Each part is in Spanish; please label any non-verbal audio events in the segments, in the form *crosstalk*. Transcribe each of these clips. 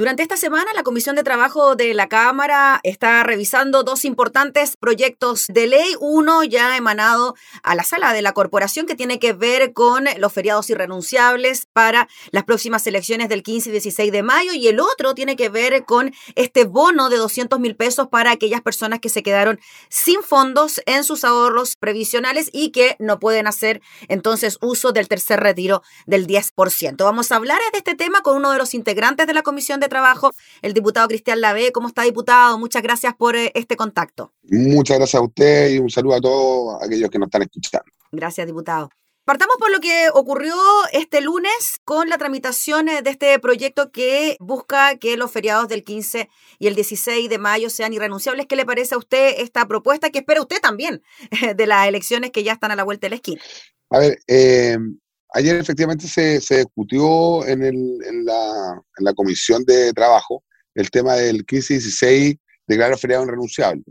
Durante esta semana, la Comisión de Trabajo de la Cámara está revisando dos importantes proyectos de ley. Uno ya emanado a la sala de la corporación que tiene que ver con los feriados irrenunciables para las próximas elecciones del 15 y 16 de mayo y el otro tiene que ver con este bono de 200 mil pesos para aquellas personas que se quedaron sin fondos en sus ahorros previsionales y que no pueden hacer entonces uso del tercer retiro del 10%. Vamos a hablar de este tema con uno de los integrantes de la Comisión de Trabajo, el diputado Cristian Lave. ¿Cómo está, diputado? Muchas gracias por eh, este contacto. Muchas gracias a usted y un saludo a todos aquellos que nos están escuchando. Gracias, diputado. Partamos por lo que ocurrió este lunes con la tramitación eh, de este proyecto que busca que los feriados del 15 y el 16 de mayo sean irrenunciables. ¿Qué le parece a usted esta propuesta? ¿Qué espera usted también *laughs* de las elecciones que ya están a la vuelta de la esquina? A ver, eh, Ayer efectivamente se, se discutió en, el, en, la, en, la, Comisión de Trabajo el tema del 15-16 declarar feriado irrenunciable.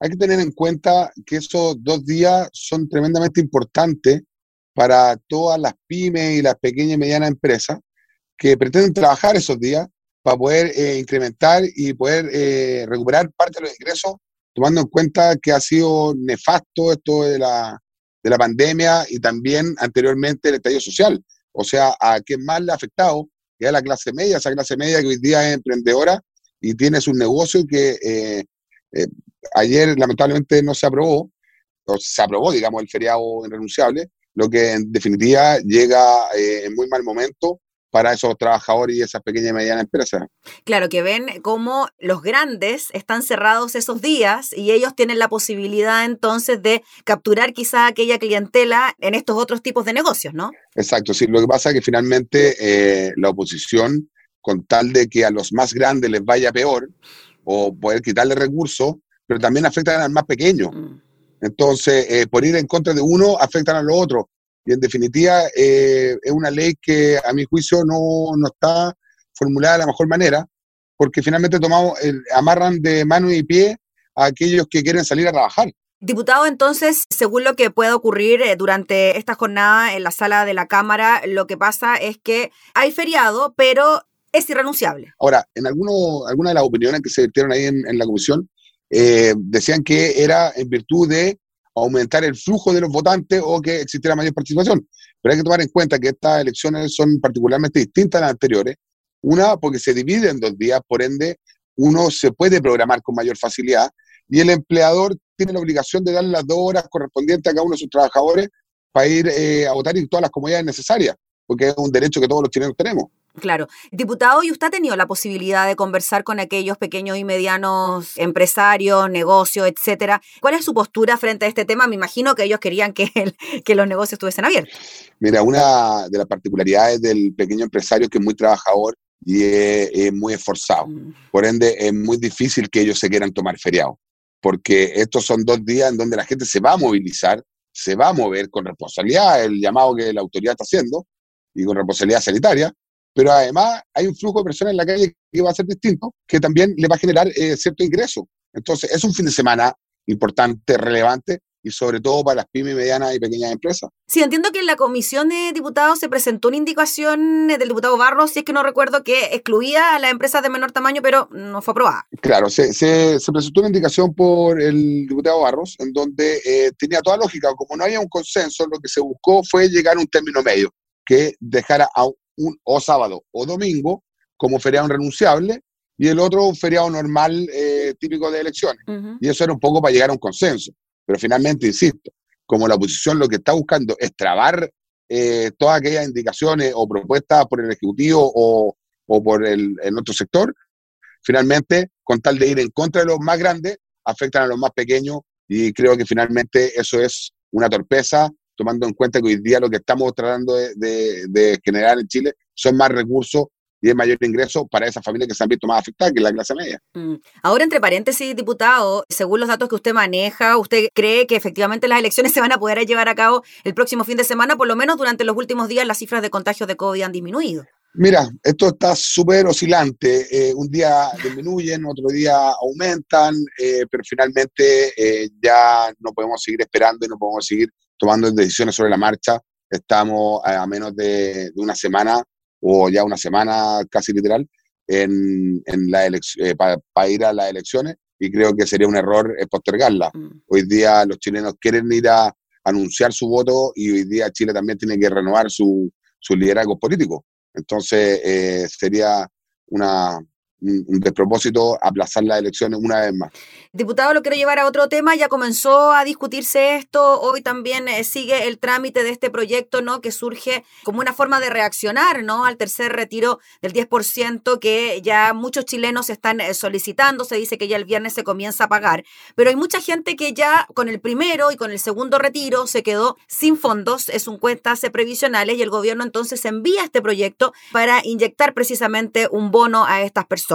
Hay que tener en cuenta que esos dos días son tremendamente importantes para todas las pymes y las pequeñas y medianas empresas que pretenden trabajar esos días para poder eh, incrementar y poder eh, recuperar parte de los ingresos, tomando en cuenta que ha sido nefasto esto de la, de la pandemia y también anteriormente el estallido social. O sea, a quien más le ha afectado es a la clase media, esa clase media que hoy día es emprendedora y tiene su negocio que eh, eh, ayer lamentablemente no se aprobó, o se aprobó, digamos, el feriado irrenunciable, lo que en definitiva llega eh, en muy mal momento para esos trabajadores y esas pequeñas y medianas empresas. Claro, que ven cómo los grandes están cerrados esos días y ellos tienen la posibilidad entonces de capturar quizá aquella clientela en estos otros tipos de negocios, ¿no? Exacto, sí, lo que pasa es que finalmente eh, la oposición, con tal de que a los más grandes les vaya peor o poder quitarle recursos, pero también afectan al más pequeño. Mm. Entonces, eh, por ir en contra de uno, afectan a los otros y en definitiva eh, es una ley que a mi juicio no, no, está formulada de la mejor manera, porque finalmente tomamos, amarran de mano y pie a aquellos que quieren salir a trabajar. Diputado, entonces, según lo que pueda ocurrir eh, durante esta jornada en la sala de la Cámara, lo que pasa es que hay feriado, pero es irrenunciable. Ahora, en alguno, algunas de las opiniones que se vertieron ahí en, la comisión, eh, decían que era en virtud de aumentar el flujo de los votantes o que existiera mayor participación. Pero hay que tomar en cuenta que estas elecciones son particularmente distintas a las anteriores. Una, porque se divide en dos días, por ende, uno se puede programar con mayor facilidad y el empleador tiene la obligación de darle las dos horas correspondientes a cada uno de sus trabajadores para ir eh, a votar en todas las comunidades necesarias, porque es un derecho que todos los chilenos tenemos. Claro. Diputado, ¿y usted ha tenido la posibilidad de conversar con aquellos pequeños y medianos empresarios, negocios, etcétera? ¿Cuál es su postura frente a este tema? Me imagino que ellos querían que, que los negocios estuviesen abiertos. Mira, una de las particularidades del pequeño empresario es que es muy trabajador y es, muy esforzado. Mm. Por ende, es muy difícil que ellos se quieran tomar feriado, porque estos son dos días en donde la gente se va a movilizar, se va a mover con responsabilidad, el llamado que la autoridad está haciendo, y con responsabilidad sanitaria, pero además hay un flujo de personas en la calle que va a ser distinto, que también le va a generar eh, cierto ingreso. Entonces, es un fin de semana importante, relevante, y sobre todo para las pymes, medianas y pequeñas empresas. Sí, entiendo que en la comisión de diputados se presentó una indicación del diputado Barros, si es que no recuerdo, que excluía a las empresas de menor tamaño, pero no fue aprobada. Claro, se, se, presentó una indicación por el diputado Barros, en donde eh, tenía toda lógica. Como no había un consenso, lo que se buscó fue llegar a un término medio que dejara a un, o sábado o domingo como feriado renunciable y el otro un feriado normal eh, típico de elecciones. Y eso era un poco para llegar a un consenso. Pero finalmente, insisto, como la oposición lo que está buscando es trabar eh, todas aquellas indicaciones o propuestas por el Ejecutivo o, o por el, el, otro sector, finalmente, con tal de ir en contra de los más grandes, afectan a los más pequeños y creo que finalmente eso es una torpeza tomando en cuenta que hoy día lo que estamos tratando de, generar en Chile son más recursos y es mayor ingreso para esas familias que se han visto más afectadas que la clase media. Mm. Ahora, entre paréntesis, diputado, según los datos que usted maneja, ¿usted cree que efectivamente las elecciones *laughs* se van a poder llevar a cabo el próximo fin de semana? Por lo menos durante los últimos días las cifras de contagios de COVID han disminuido. Mira, esto está súper oscilante. Eh, un día *laughs* disminuyen, otro día aumentan, eh, pero finalmente eh, ya no podemos seguir esperando y no podemos seguir tomando decisiones sobre la marcha. Estamos a menos de, una semana o ya una semana casi literal en, en la eh, para ir a las elecciones y creo que sería un error postergarla. Mm. Hoy día los chilenos quieren ir a anunciar su voto y hoy día Chile también tiene que renovar su, su liderazgo político. Entonces eh, sería una, un despropósito aplazar las elecciones una vez más. Diputado, lo quiero llevar a otro tema. Ya comenzó a discutirse esto. Hoy también eh, sigue el trámite de este proyecto, ¿no? Que surge como una forma de reaccionar, ¿no? Al tercer retiro del 10% que ya muchos chilenos están eh, solicitando. Se dice que ya el viernes se comienza a pagar. Pero hay mucha gente que ya con el primero y con el segundo retiro se quedó sin fondos. Es un cuentas previsionales y el gobierno entonces envía este proyecto para inyectar precisamente un bono a estas personas.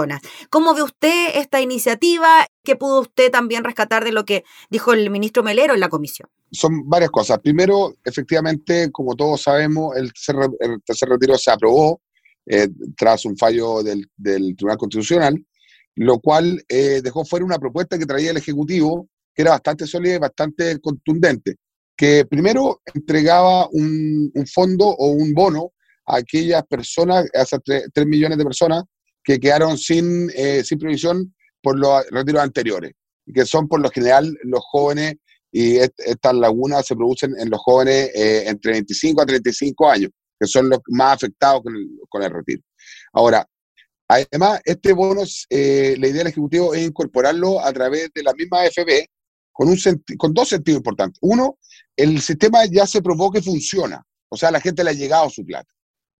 ¿Cómo ve usted esta iniciativa? ¿Qué pudo usted también rescatar de lo que dijo el ministro Melero en la comisión? Son varias cosas. Primero, efectivamente, como todos sabemos, el tercer, retiro se aprobó eh, tras un fallo del, Tribunal Constitucional, lo cual eh, dejó fuera una propuesta que traía el Ejecutivo, que era bastante sólida y bastante contundente, que primero entregaba un, fondo o un bono a aquellas personas, a esas 3, millones de personas que quedaron sin, eh, sin previsión por los retiros anteriores, que son por lo general los jóvenes, y estas lagunas se producen en los jóvenes eh, entre 25 a 35 años, que son los más afectados con el, con el retiro. Ahora, además, este bono, eh, la idea del Ejecutivo es incorporarlo a través de la misma AFP con, un con dos sentidos importantes. Uno, el sistema ya se probó que funciona, o sea, la gente le ha llegado su plata.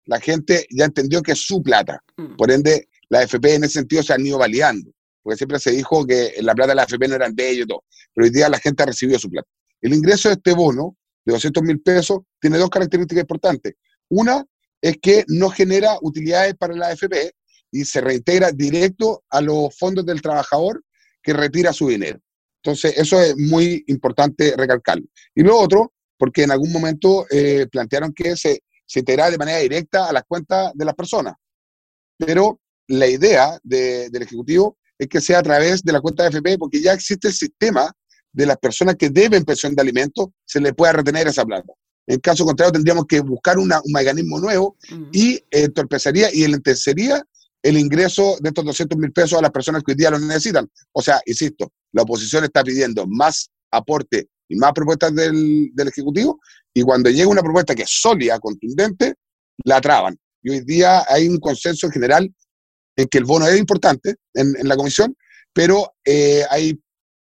La gente ya entendió que es su plata. Mm. Por ende, la AFP en ese sentido se han ido validando porque siempre se dijo que la plata de la AFP no era de ellos todo, pero hoy día la gente ha recibido su plata. El ingreso de este bono de 200 mil pesos tiene dos características importantes. Una es que no genera utilidades para la AFP y se reintegra directo a los fondos del trabajador que retira su dinero. Entonces, eso es muy importante recalcarlo. Y lo otro, porque en algún momento eh, plantearon que se, se de manera directa a las cuentas de las personas. Pero la idea del Ejecutivo es que sea a través de la cuenta de AFP, porque ya existe el sistema de las personas que deben pensión de alimentos, se le pueda retener esa plata. En caso contrario, tendríamos que buscar un mecanismo nuevo y entorpecería y enlentecería el ingreso de estos 200 mil pesos a las personas que hoy día lo necesitan. O sea, insisto, la oposición está pidiendo más aporte y más propuestas del, del Ejecutivo, y cuando llega una propuesta que es sólida, contundente, la traban. Y hoy día hay un consenso en general en que el bono es importante en, la comisión, pero eh, hay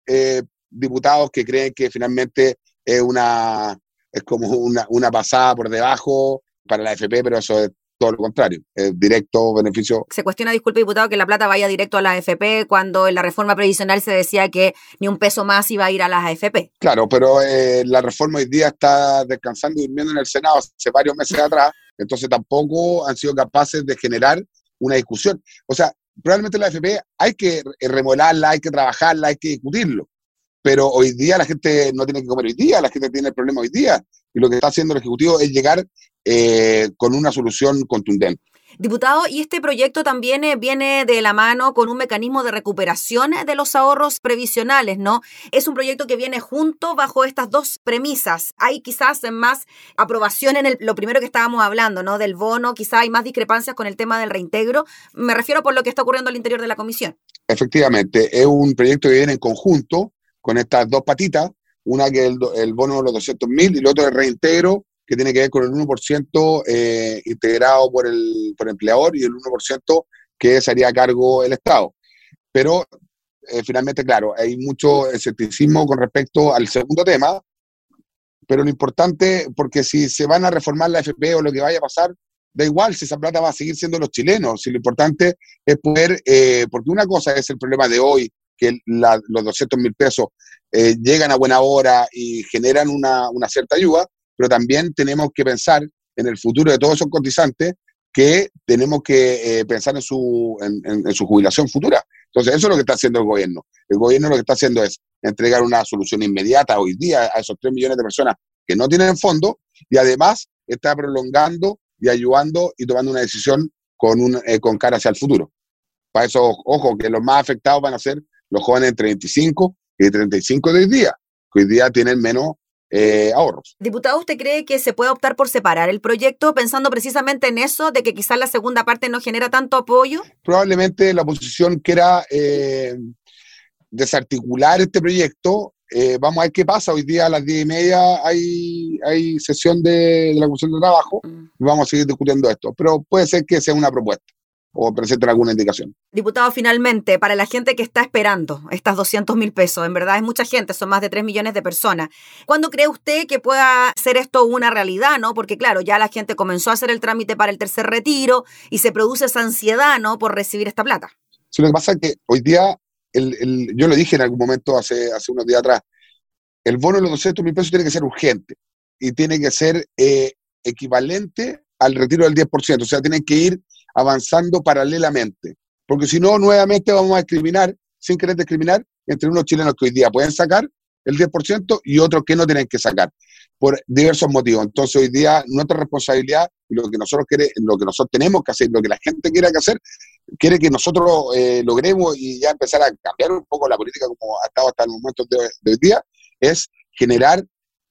eh, diputados que creen que finalmente es una es como una, una pasada por debajo para la AFP, pero eso es todo lo contrario, es directo beneficio. Se cuestiona, disculpe diputado, que la plata vaya directo a la AFP cuando en la reforma previsional se decía que ni un peso más iba a ir a las AFP. Claro, pero eh, la reforma hoy día está descansando y durmiendo en el Senado hace varios meses atrás, entonces tampoco han sido capaces de generar una discusión. O sea, probablemente la AFP hay que remodelarla, hay que trabajarla, hay que discutirlo. Pero hoy día la gente no tiene que comer hoy día, la gente tiene el problema hoy día. Y lo que está haciendo el Ejecutivo es llegar eh, con una solución contundente. Diputado, y este proyecto también eh, viene de la mano con un mecanismo de recuperación de los ahorros previsionales, ¿no? Es un proyecto que viene junto bajo estas dos premisas. Hay quizás más aprobación en lo primero que estábamos hablando, ¿no? Del bono, quizás hay más discrepancias con el tema del reintegro. Me refiero por lo que está ocurriendo al interior de la comisión. Efectivamente, es un proyecto que viene en conjunto con estas dos patitas, una que es el, bono de los 200 mil y el otro el reintegro que tiene que ver con el 1% eh, integrado por el, por empleador y el 1% que se haría a cargo el Estado. Pero eh, finalmente, claro, hay mucho escepticismo con respecto al segundo tema, pero lo importante, porque si se van a reformar la FP o lo que vaya a pasar, da igual si esa plata va a seguir siendo los chilenos, si lo importante es poder, eh, porque una cosa es el problema de hoy, que los 200 mil pesos llegan a buena hora y generan una, una cierta ayuda, pero también tenemos que pensar en el futuro de todos esos cotizantes que tenemos que eh, pensar en su, en, su jubilación futura. Entonces, eso es lo que está haciendo el gobierno. El gobierno lo que está haciendo es entregar una solución inmediata hoy día a esos 3 millones de personas que no tienen fondo y además está prolongando y ayudando y tomando una decisión con, un, eh, con cara hacia el futuro. Para eso, ojo, que los más afectados van a ser los jóvenes de 35 y 35 de hoy día, que hoy día tienen menos eh, ahorros. Diputado, ¿usted cree que se puede optar por separar el proyecto pensando precisamente en eso, de que quizás la segunda parte no genera tanto apoyo? Probablemente la oposición quiera eh, desarticular este proyecto. Eh, vamos a ver qué pasa. Hoy día a las diez y media hay, hay sesión de, la Comisión de Trabajo mm. y vamos a seguir discutiendo esto. Pero puede ser que sea una propuesta o presenten alguna indicación. Diputado, finalmente, para la gente que está esperando estas 200 mil pesos, en verdad es mucha gente, son más de 3 millones de personas. ¿Cuándo cree usted que pueda ser esto una realidad, no? Porque claro, ya la gente comenzó a hacer el trámite para el tercer retiro y se produce esa ansiedad, ¿no? Por recibir esta plata. Sí, lo que pasa es que hoy día, el, yo lo dije en algún momento hace, hace unos días atrás, el bono de los 200 mil pesos tiene que ser urgente y tiene que ser eh, equivalente al retiro del 10%, o sea, tienen que ir avanzando paralelamente. Porque si no, nuevamente vamos a discriminar, sin querer discriminar, entre unos chilenos que hoy día pueden sacar el 10% y otros que no tienen que sacar, por diversos motivos. Entonces, hoy día nuestra responsabilidad lo que nosotros queremos, lo que nosotros tenemos que hacer, lo que la gente quiera que hacer, quiere que nosotros eh, logremos y ya empezar a cambiar un poco la política como ha estado hasta el momento de, hoy día, es generar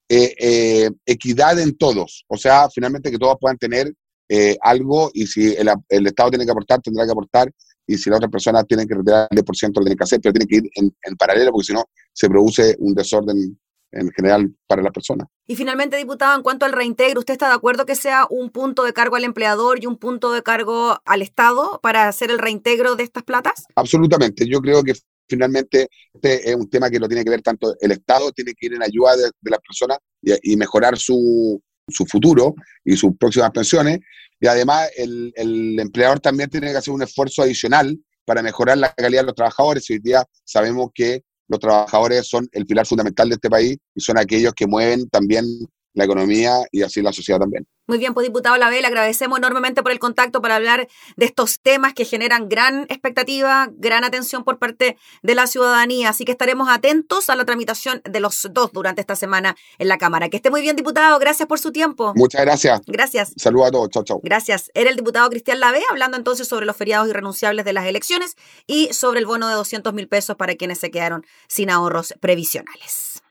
eh, eh, equidad en todos. O sea, finalmente que todos puedan tener eh, algo y si el, Estado tiene que aportar, tendrá que aportar y si la otra persona tiene que retirar el 10%, lo tiene que hacer, pero tiene que ir en, paralelo porque si no se produce un desorden en general para la persona. Y finalmente, diputado, en cuanto al reintegro, ¿usted está de acuerdo que sea un punto de cargo al empleador y un punto de cargo al Estado para hacer el reintegro de estas platas? Absolutamente. Yo creo que finalmente este es un tema que lo tiene que ver tanto el Estado, tiene que ir en ayuda de, las personas y mejorar su, su futuro y sus próximas pensiones. Y además el, el, empleador también tiene que hacer un esfuerzo adicional para mejorar la calidad de los trabajadores. Hoy día sabemos que los trabajadores son el pilar fundamental de este país y son aquellos que mueven también la economía y así la sociedad también. Muy bien, pues diputado Lavela, agradecemos enormemente por el contacto para hablar de estos temas que generan gran expectativa, gran atención por parte de la ciudadanía. Así que estaremos atentos a la tramitación de los dos durante esta semana en la Cámara. Que esté muy bien, diputado. Gracias por su tiempo. Muchas gracias. Gracias. Saludos a todos. Chao, chao. Gracias. Era el diputado Cristian Lave hablando entonces sobre los feriados irrenunciables de las elecciones y sobre el bono de 200 mil pesos para quienes se quedaron sin ahorros previsionales.